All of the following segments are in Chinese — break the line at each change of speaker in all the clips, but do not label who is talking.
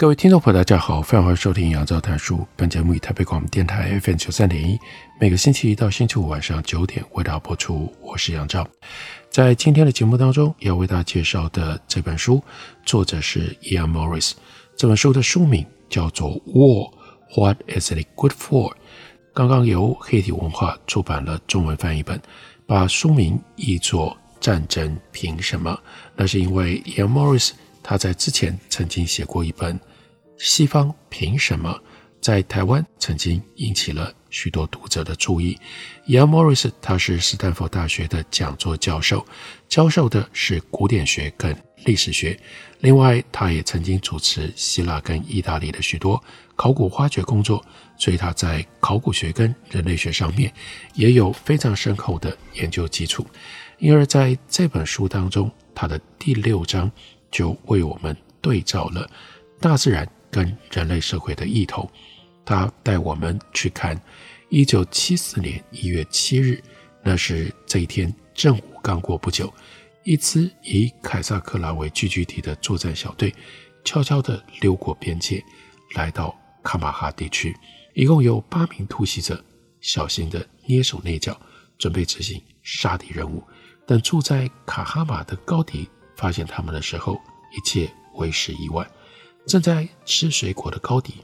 各位听众朋友，大家好，欢迎收听杨照谈书。本节目以台北广播电台 FM 九三点一，每个星期一到星期五晚上九点为大家播出。我是杨照，在今天的节目当中，要为大家介绍的这本书，作者是 Ian Morris。这本书的书名叫做《War: What Is It Good For》。刚刚由黑体文化出版了中文翻译本，把书名译作《战争凭什么》。那是因为 Ian Morris 他在之前曾经写过一本。西方凭什么在台湾曾经引起了许多读者的注意？Ian Morris 他是斯坦福大学的讲座教授，教授的是古典学跟历史学。另外，他也曾经主持希腊跟意大利的许多考古发掘工作，所以他在考古学跟人类学上面也有非常深厚的研究基础。因而，在这本书当中，他的第六章就为我们对照了大自然。跟人类社会的异同，他带我们去看一九七四年一月七日，那是这一天正午刚过不久，一支以凯撒克拉为聚居地的作战小队，悄悄地溜过边界，来到卡马哈地区，一共有八名突袭者，小心地捏手捏脚，准备执行杀敌任务。但住在卡哈马的高迪发现他们的时候，一切为时已晚。正在吃水果的高迪，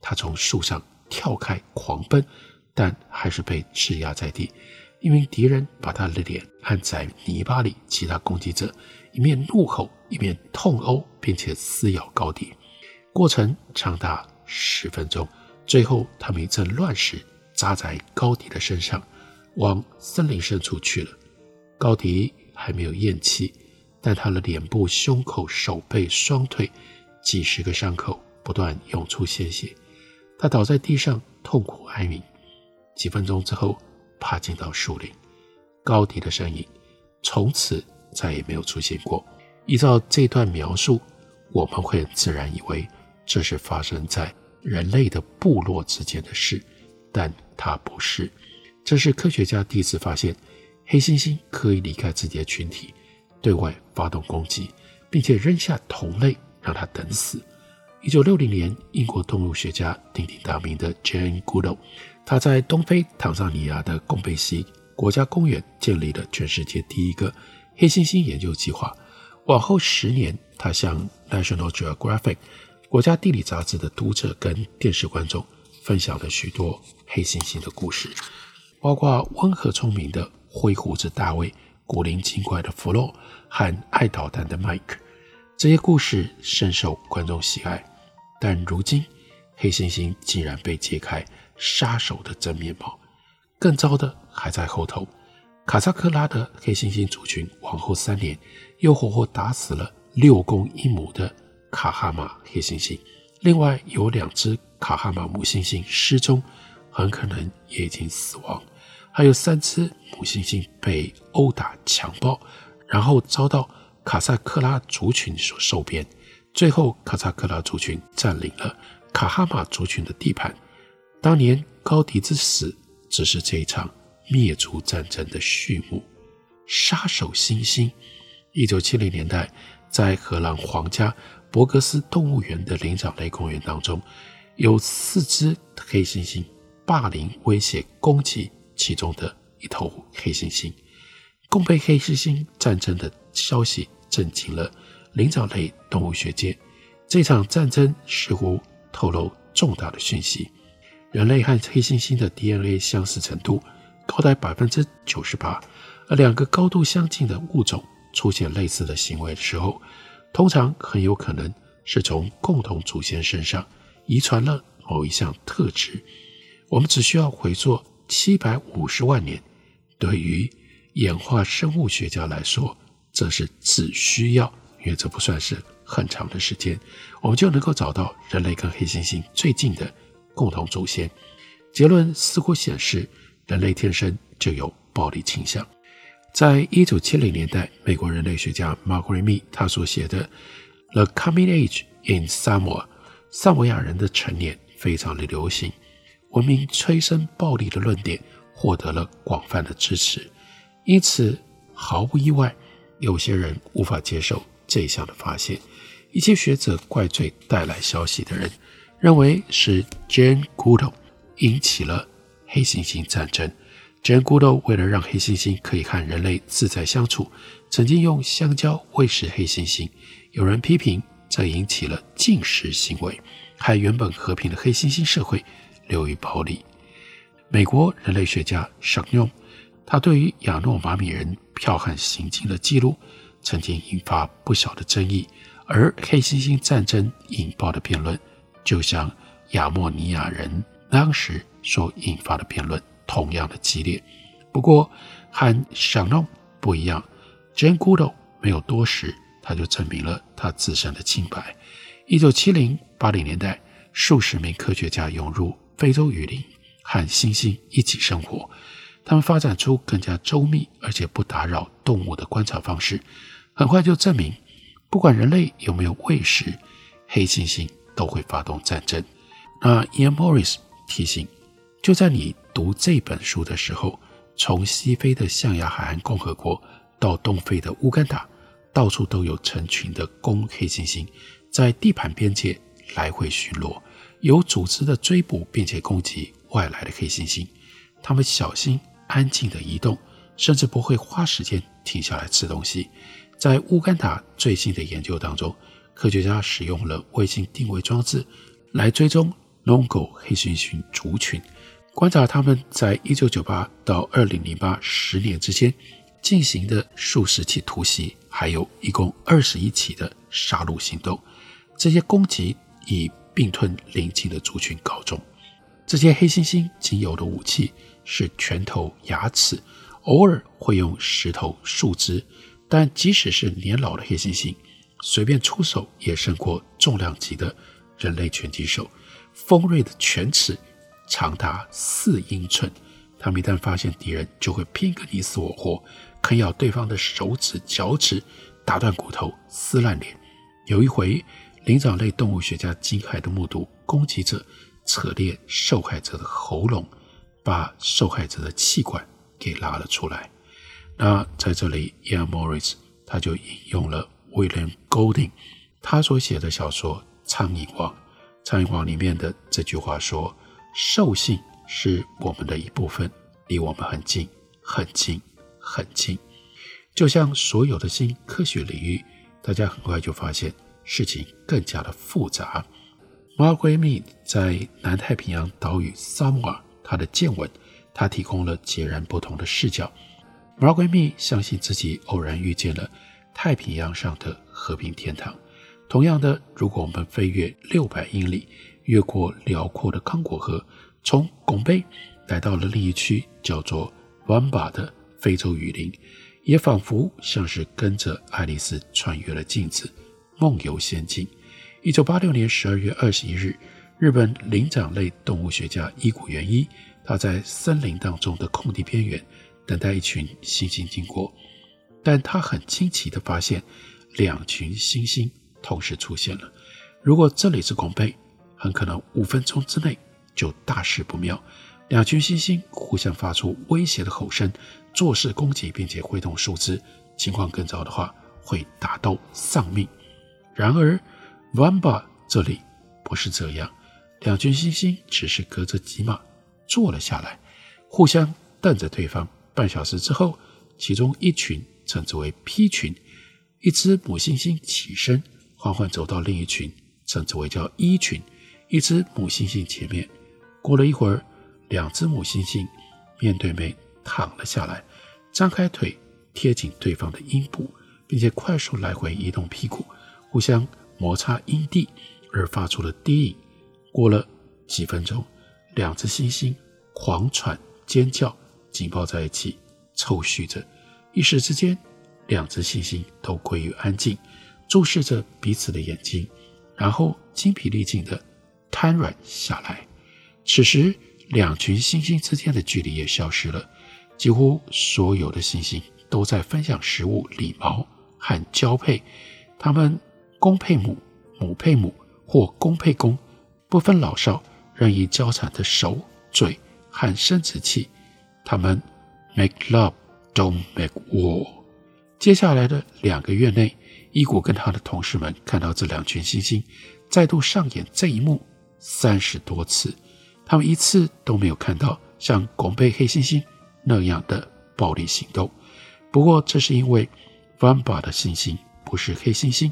他从树上跳开狂奔，但还是被制压在地。一名敌人把他的脸按在泥巴里，其他攻击者一面怒吼，一面痛殴，并且撕咬高迪。过程长达十分钟，最后他们一阵乱石砸在高迪的身上，往森林深处去了。高迪还没有咽气，但他的脸部、胸口、手背、双腿。几十个伤口不断涌出鲜血，他倒在地上痛苦哀鸣。几分钟之后，爬进到树林，高迪的身影从此再也没有出现过。依照这段描述，我们会自然以为这是发生在人类的部落之间的事，但它不是。这是科学家第一次发现黑猩猩可以离开自己的群体，对外发动攻击，并且扔下同类。让他等死。一九六零年，英国动物学家鼎鼎大名的 Jane Goodall，他在东非坦桑尼亚的贡贝西国家公园建立了全世界第一个黑猩猩研究计划。往后十年，他向 National Geographic 国家地理杂志的读者跟电视观众分享了许多黑猩猩的故事，包括温和聪明的灰胡子大卫、古灵精怪的弗洛和爱捣蛋的迈克。这些故事深受观众喜爱，但如今黑猩猩竟然被揭开杀手的真面貌。更糟的还在后头，卡萨克拉的黑猩猩族群往后三年又活活打死了六公一母的卡哈马黑猩猩，另外有两只卡哈马母猩猩失踪，很可能也已经死亡，还有三只母猩猩被殴打强暴，然后遭到。卡萨克拉族群所收编，最后卡萨克拉族群占领了卡哈马族群的地盘。当年高迪之死只是这一场灭族战争的序幕。杀手猩猩，一九七零年代在荷兰皇家博格斯动物园的灵长类公园当中，有四只黑猩猩霸凌、威胁、攻击其中的一头黑猩猩。贡贝黑猩猩战争的消息。震惊了灵长类动物学界。这场战争似乎透露重大的讯息：人类和黑猩猩的 DNA 相似程度高达百分之九十八，而两个高度相近的物种出现类似的行为的时候，通常很有可能是从共同祖先身上遗传了某一项特质。我们只需要回溯七百五十万年，对于演化生物学家来说。则是只需要，因为这不算是很长的时间，我们就能够找到人类跟黑猩猩最近的共同祖先。结论似乎显示，人类天生就有暴力倾向。在一九七零年代，美国人类学家 Margaret Mead 他所写的《The Coming Age in Samoa》萨摩亚人的成年非常的流行，文明催生暴力的论点获得了广泛的支持。因此，毫不意外，有些人无法接受这项的发现。一些学者怪罪带来消息的人，认为是 Jane Goodall 引起了黑猩猩战争。Jane Goodall 为了让黑猩猩可以和人类自在相处，曾经用香蕉喂食黑猩猩。有人批评这引起了禁食行为，害原本和平的黑猩猩社会流于暴力。美国人类学家尚用，他对于亚诺马米人剽悍行径的记录，曾经引发不小的争议。而黑猩猩战争引爆的辩论，就像亚莫尼亚人当时所引发的辩论。同样的激烈，不过和尚诺不一样，Jen g o o d 没有多时，他就证明了他自身的清白。一九七零八零年代，数十名科学家涌入非洲雨林，和猩猩一起生活。他们发展出更加周密而且不打扰动物的观察方式，很快就证明，不管人类有没有喂食，黑猩猩都会发动战争。那 Ian Morris 提醒，就在你。读这本书的时候，从西非的象牙海岸共和国到东非的乌干达，到处都有成群的公黑猩猩在地盘边界来回巡逻，有组织的追捕并且攻击外来的黑猩猩。他们小心安静地移动，甚至不会花时间停下来吃东西。在乌干达最新的研究当中，科学家使用了卫星定位装置来追踪 Longo 黑猩猩族群。观察他们在一九九八到二零零八十年之间进行的数十起突袭，还有一共二十一起的杀戮行动。这些攻击以并吞邻近的族群告终。这些黑猩猩仅有的武器是拳头、牙齿，偶尔会用石头、树枝。但即使是年老的黑猩猩，随便出手也胜过重量级的人类拳击手。锋锐的犬齿。长达四英寸，他们一旦发现敌人，就会拼个你死我活，啃咬对方的手指、脚趾，打断骨头、撕烂脸。有一回，灵长类动物学家惊骇地目睹攻击者扯裂受害者的喉咙，把受害者的气管给拉了出来。那在这里，Ian Morris 他就引用了 William Golding 他所写的小说《苍蝇王》，《苍蝇王》里面的这句话说。兽性是我们的一部分，离我们很近，很近，很近。就像所有的新科学领域，大家很快就发现事情更加的复杂。Margaret Mead 在南太平洋岛屿萨摩尔，他的见闻，他提供了截然不同的视角。Margaret Mead 相信自己偶然遇见了太平洋上的和平天堂。同样的，如果我们飞越六百英里，越过辽阔的康果河，从拱背来到了另一区叫做温巴的非洲雨林，也仿佛像是跟着爱丽丝穿越了镜子，梦游仙境。一九八六年十二月二十一日，日本灵长类动物学家伊谷元一，他在森林当中的空地边缘等待一群猩猩经过，但他很惊奇地发现，两群猩猩同时出现了。如果这里是拱背，很可能五分钟之内就大事不妙，两群猩猩互相发出威胁的吼声，作势攻击，并且挥动树枝。情况更糟的话，会打斗丧命。然而，Vamba 这里不是这样，两群猩猩只是隔着几码坐了下来，互相瞪着对方。半小时之后，其中一群称之为 P 群，一只母猩猩起身，缓缓走到另一群，称之为叫 E 群。一只母猩猩前面，过了一会儿，两只母猩猩面对面躺了下来，张开腿贴紧对方的阴部，并且快速来回移动屁股，互相摩擦阴蒂而发出了低吟。过了几分钟，两只猩猩狂喘尖叫，紧抱在一起，抽搐着。一时之间，两只猩猩都归于安静，注视着彼此的眼睛，然后精疲力尽地瘫软下来。此时，两群猩猩之间的距离也消失了，几乎所有的猩猩都在分享食物、理毛和交配。它们公配母，母配母，或公配公，不分老少，任意交缠的手、嘴和生殖器。它们 make love, don't make war。接下来的两个月内，伊古跟他的同事们看到这两群猩猩再度上演这一幕三十多次。他们一次都没有看到像拱背黑猩猩那样的暴力行动。不过，这是因为 Vamba 的猩猩不是黑猩猩，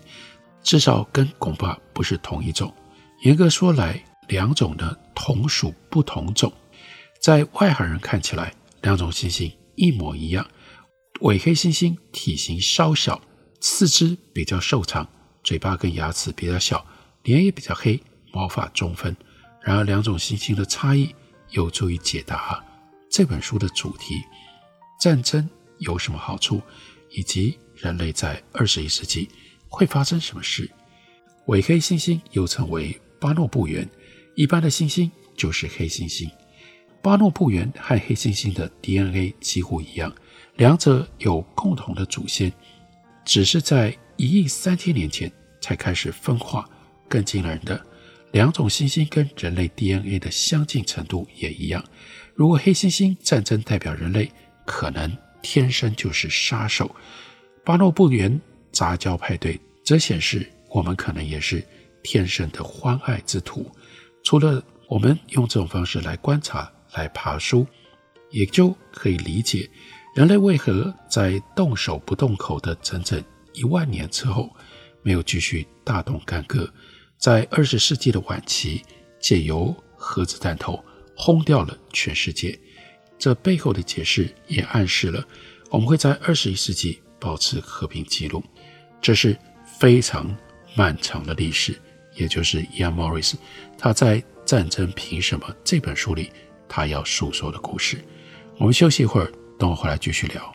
至少跟拱巴不是同一种。严格说来，两种呢同属不同种。在外行人看起来，两种猩猩一模一样。伪黑猩猩体型稍小，四肢比较瘦长，嘴巴跟牙齿比较小，脸也比较黑，毛发中分。然而，两种猩猩的差异有助于解答这本书的主题：战争有什么好处，以及人类在二十一世纪会发生什么事。伪黑猩猩又称为巴诺布猿，一般的猩猩就是黑猩猩。巴诺布猿和黑猩猩的 DNA 几乎一样，两者有共同的祖先，只是在一亿三千年前才开始分化。更惊人的。两种猩猩跟人类 DNA 的相近程度也一样。如果黑猩猩战争代表人类，可能天生就是杀手。巴诺布猿杂交派对则显示，我们可能也是天生的欢爱之徒。除了我们用这种方式来观察、来爬梳，也就可以理解人类为何在动手不动口的整整一万年之后，没有继续大动干戈。在二十世纪的晚期，借由核子弹头轰掉了全世界。这背后的解释也暗示了我们会在二十一世纪保持和平记录。这是非常漫长的历史，也就是 Ian Morris 他在《战争凭什么》这本书里他要诉说的故事。我们休息一会儿，等我回来继续聊。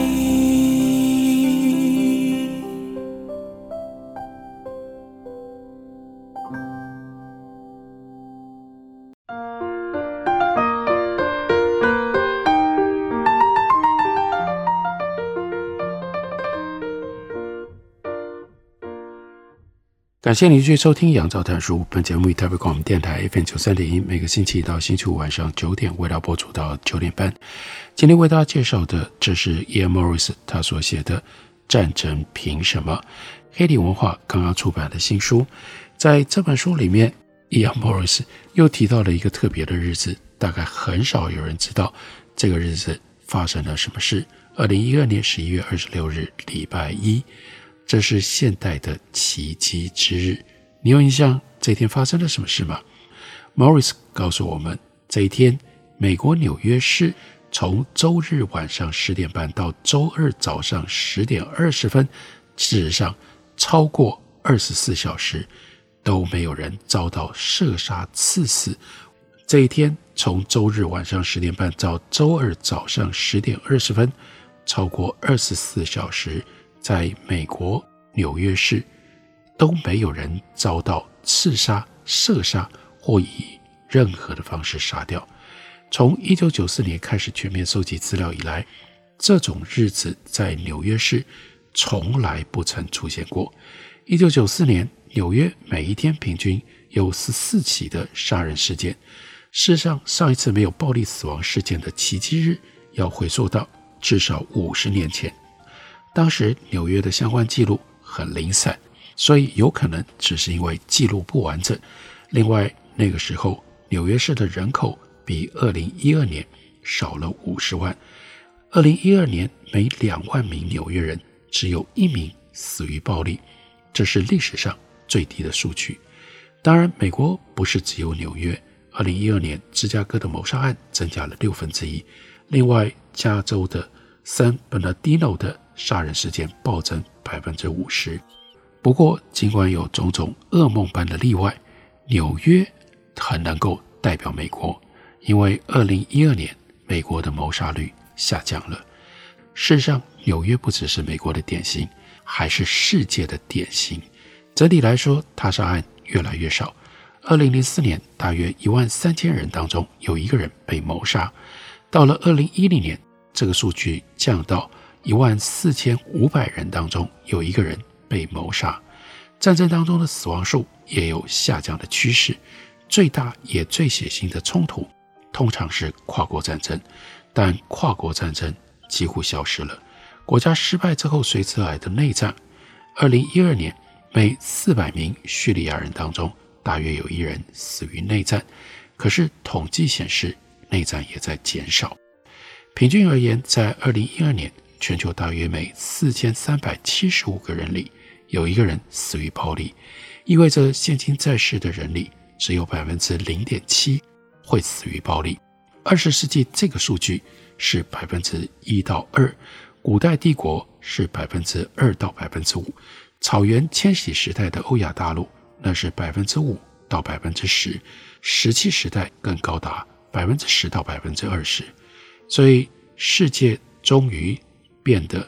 感谢您继续收听《杨照谈书》。本节目以台北广播电台 FM 九三点一，每个星期一到星期五晚上九点为大家播出到九点半。今天为大家介绍的，这是 Ian Morris 他所写的《战争凭什么》，黑体文化刚刚出版的新书。在这本书里面，Ian Morris 又提到了一个特别的日子，大概很少有人知道这个日子发生了什么事。二零一二年十一月二十六日，礼拜一。这是现代的奇迹之日。你有印象这一天发生了什么事吗？Morris 告诉我们，这一天，美国纽约市从周日晚上十点半到周二早上十点二十分，事实上超过二十四小时都没有人遭到射杀刺死。这一天，从周日晚上十点半到周二早上十点二十分，超过二十四小时，在美国纽约市都没有人遭到刺杀、射杀或以任何的方式杀掉。从一九九四年开始全面收集资料以来，这种日子在纽约市从来不曾出现过。一九九四年，纽约每一天平均有十四起的杀人事件。事实上，上一次没有暴力死亡事件的奇迹日，要回溯到至少五十年前。当时纽约的相关记录很零散，所以有可能只是因为记录不完整。另外，那个时候纽约市的人口比二零一二年少了五十万。二零一二年每两万名纽约人只有一名死于暴力，这是历史上最低的数据。当然，美国不是只有纽约。二零一二年，芝加哥的谋杀案增加了六分之一。另外，加州的 San Bernardino 的杀人事件暴增百分之五十。不过，尽管有种种噩梦般的例外，纽约很能够代表美国，因为二零一二年美国的谋杀率下降了。事实上，纽约不只是美国的典型，还是世界的典型。整体来说，他杀案越来越少。二零零四年，大约一万三千人当中有一个人被谋杀；到了二零一零年，这个数据降到一万四千五百人当中有一个人被谋杀。战争当中的死亡数也有下降的趋势，最大也最血腥的冲突通常是跨国战争，但跨国战争几乎消失了。国家失败之后随之而来的内战，二零一二年每四百名叙利亚人当中，大约有一人死于内战，可是统计显示内战也在减少。平均而言，在二零一二年，全球大约每四千三百七十五个人里有一个人死于暴力，意味着现今在世的人里只有百分之零点七会死于暴力。二十世纪这个数据是百分之一到二，古代帝国是百分之二到百分之五，草原迁徙时代的欧亚大陆。那是百分之五到百分之十，石器时代更高达百分之十到百分之二十，所以世界终于变得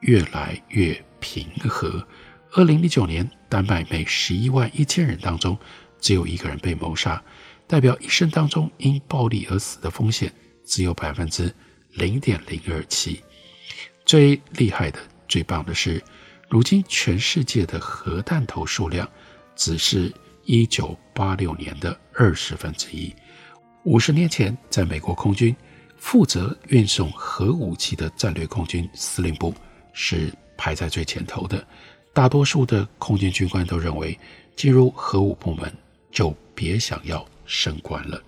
越来越平和。二零零九年，丹麦每十一万一千人当中只有一个人被谋杀，代表一生当中因暴力而死的风险只有百分之零点零二七。最厉害的、最棒的是，如今全世界的核弹头数量。只是一九八六年的二十分之一。五十年前，在美国空军负责运送核武器的战略空军司令部是排在最前头的。大多数的空军军官都认为，进入核武部门就别想要升官了。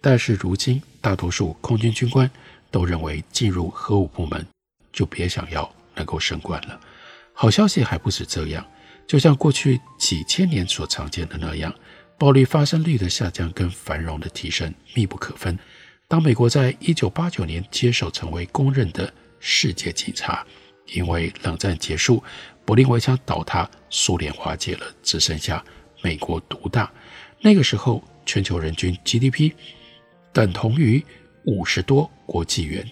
但是如今，大多数空军军官都认为，进入核武部门就别想要能够升官了。好消息还不是这样。就像过去几千年所常见的那样，暴力发生率的下降跟繁荣的提升密不可分。当美国在一九八九年接手成为公认的世界警察，因为冷战结束，柏林围墙倒塌，苏联瓦解了，只剩下美国独大。那个时候，全球人均 GDP 等同于五十多国际元。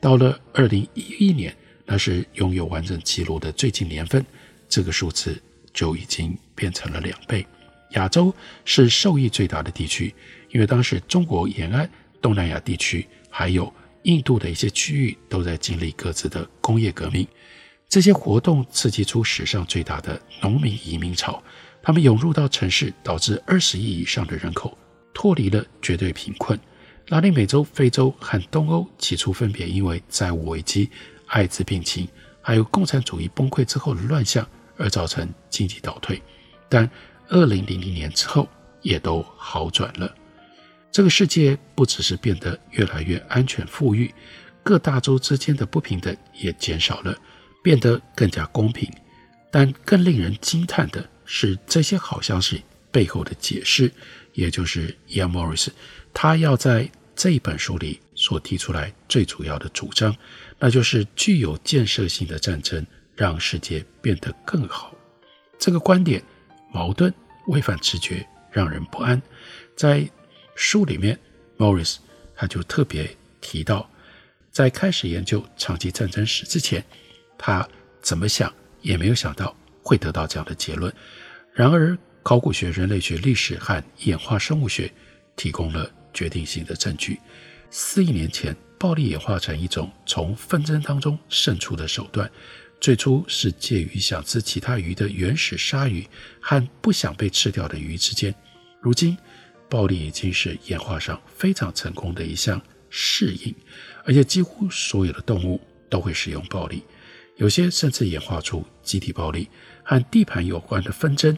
到了二零一一年，那是拥有完整记录的最近年份，这个数字。就已经变成了两倍。亚洲是受益最大的地区，因为当时中国沿岸、东南亚地区还有印度的一些区域都在经历各自的工业革命。这些活动刺激出史上最大的农民移民潮，他们涌入到城市，导致二十亿以上的人口脱离了绝对贫困。拉丁美洲、非洲和东欧起初分别因为债务危机、艾滋病情，还有共产主义崩溃之后的乱象。而造成经济倒退，但二零零零年之后也都好转了。这个世界不只是变得越来越安全富裕，各大洲之间的不平等也减少了，变得更加公平。但更令人惊叹的是，这些好消息背后的解释，也就是 Ian Morris，他要在这一本书里所提出来最主要的主张，那就是具有建设性的战争让世界变得更好。这个观点矛盾、违反直觉，让人不安。在书里面，Morris 他就特别提到，在开始研究长期战争史之前，他怎么想也没有想到会得到这样的结论。然而，考古学、人类学、历史和演化生物学提供了决定性的证据。四亿年前，暴力演化成一种从纷争当中胜出的手段。最初是介于想吃其他鱼的原始鲨鱼和不想被吃掉的鱼之间。如今，暴力已经是演化上非常成功的一项适应，而且几乎所有的动物都会使用暴力。有些甚至演化出集体暴力，和地盘有关的纷争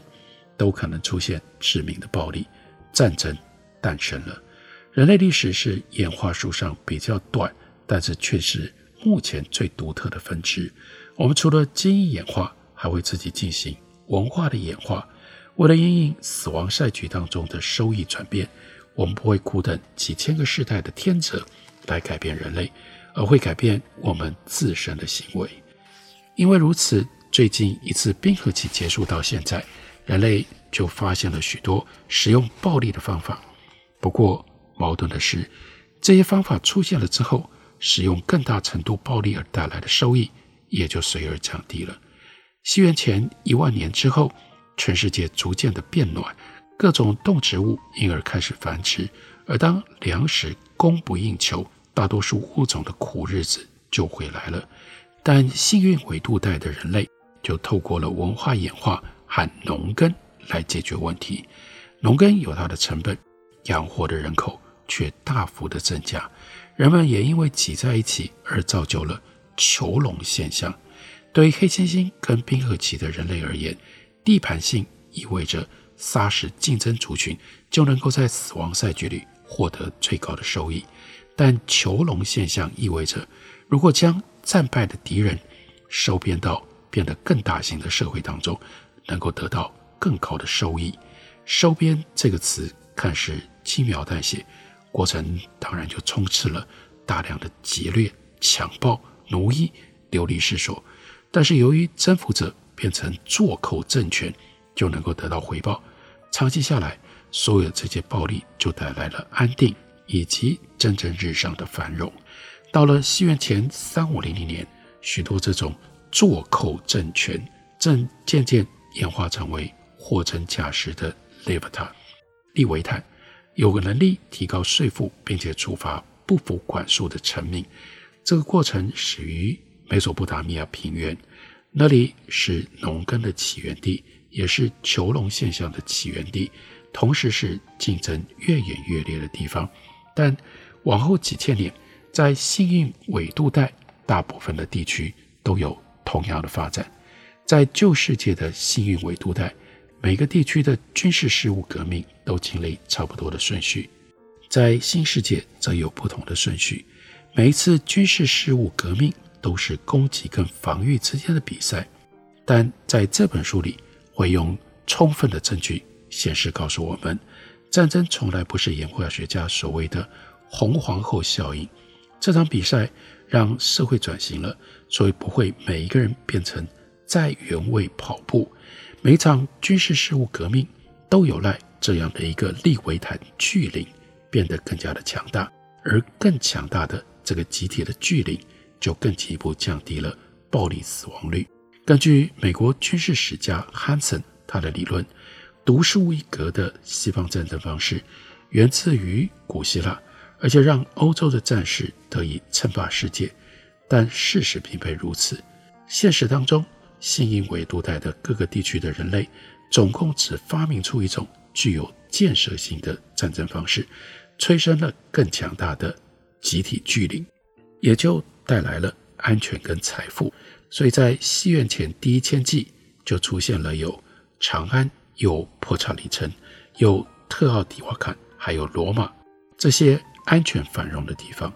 都可能出现致命的暴力。战争诞生了。人类历史是演化树上比较短，但是却是目前最独特的分支。我们除了基因演化，还会自己进行文化的演化。为了因应死亡赛局当中的收益转变，我们不会苦等几千个世代的天择来改变人类，而会改变我们自身的行为。因为如此，最近一次冰河期结束到现在，人类就发现了许多使用暴力的方法。不过，矛盾的是，这些方法出现了之后，使用更大程度暴力而带来的收益。也就随而降低了。西元前一万年之后，全世界逐渐的变暖，各种动植物因而开始繁殖。而当粮食供不应求，大多数物种的苦日子就回来了。但幸运纬度带的人类就透过了文化演化和农耕来解决问题。农耕有它的成本，养活的人口却大幅的增加，人们也因为挤在一起而造就了。囚笼现象，对于黑猩猩跟冰河期的人类而言，地盘性意味着杀死竞争族群就能够在死亡赛局里获得最高的收益；但囚笼现象意味着，如果将战败的敌人收编到变得更大型的社会当中，能够得到更高的收益。收编这个词看似轻描淡写，过程当然就充斥了大量的劫掠、强暴。奴役流离失所，但是由于征服者变成做扣政权，就能够得到回报。长期下来，所有这些暴力就带来了安定以及蒸蒸日上的繁荣。到了西元前三五零零年，许多这种做扣政权正渐渐演化成为货真价实的利维坦。利维坦有个能力提高税负，并且处罚不服管束的臣民。这个过程始于美索不达米亚平原，那里是农耕的起源地，也是囚笼现象的起源地，同时是竞争越演越烈的地方。但往后几千年，在幸运纬度带大部分的地区都有同样的发展。在旧世界的幸运纬度带，每个地区的军事事务革命都经历差不多的顺序；在新世界则有不同的顺序。每一次军事事务革命都是攻击跟防御之间的比赛，但在这本书里会用充分的证据显示告诉我们，战争从来不是演化学家所谓的“红皇后效应”。这场比赛让社会转型了，所以不会每一个人变成在原位跑步。每一场军事事务革命都有赖这样的一个利维坦巨灵变得更加的强大，而更强大的。这个集体的巨灵就更进一步降低了暴力死亡率。根据美国军事史家汉森他的理论，独树一格的西方战争方式源自于古希腊，而且让欧洲的战士得以称霸世界。但事实并非如此。现实当中，幸运纬度带的各个地区的人类总共只发明出一种具有建设性的战争方式，催生了更强大的。集体巨灵，也就带来了安全跟财富。所以在西元前第一千纪，就出现了有长安、有破查里城、有特奥蒂瓦坎，还有罗马这些安全繁荣的地方。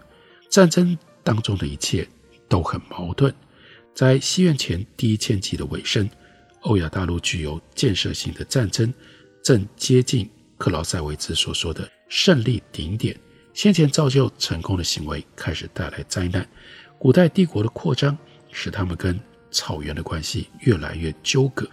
战争当中的一切都很矛盾。在西元前第一千纪的尾声，欧亚大陆具有建设性的战争正接近克劳塞维兹所说的胜利顶点。先前造就成功的行为开始带来灾难。古代帝国的扩张使他们跟草原的关系越来越纠葛。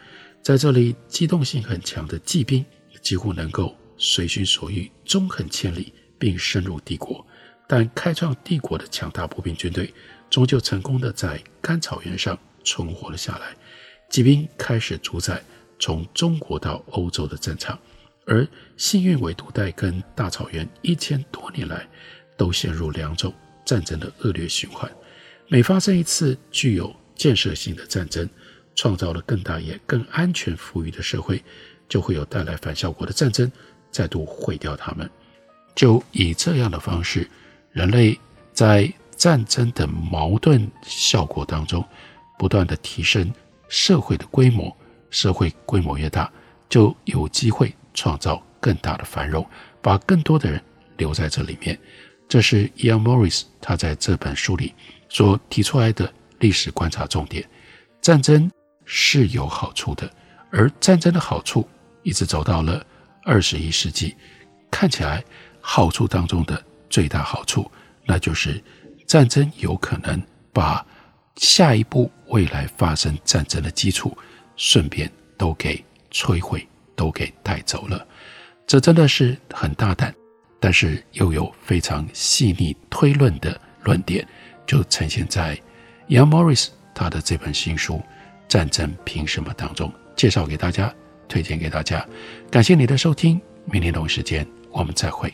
在这里，机动性很强的骑兵几乎能够随心所欲，纵横千里，并深入帝国。但开创帝国的强大步兵军队，终究成功的在干草原上存活了下来。骑兵开始主宰从中国到欧洲的战场。而幸运维度带跟大草原一千多年来都陷入两种战争的恶劣循环。每发生一次具有建设性的战争，创造了更大也更安全富裕的社会，就会有带来反效果的战争，再度毁掉他们。就以这样的方式，人类在战争的矛盾效果当中，不断地提升社会的规模。社会规模越大，就有机会。创造更大的繁荣，把更多的人留在这里面，这是 Ian Morris 他在这本书里所提出来的历史观察重点。战争是有好处的，而战争的好处一直走到了二十一世纪，看起来好处当中的最大好处，那就是战争有可能把下一步未来发生战争的基础顺便都给摧毁。都给带走了，这真的是很大胆，但是又有非常细腻推论的论点，就呈现在 Young Morris 他的这本新书《战争凭什么》当中，介绍给大家，推荐给大家。感谢你的收听，明天同一时间我们再会。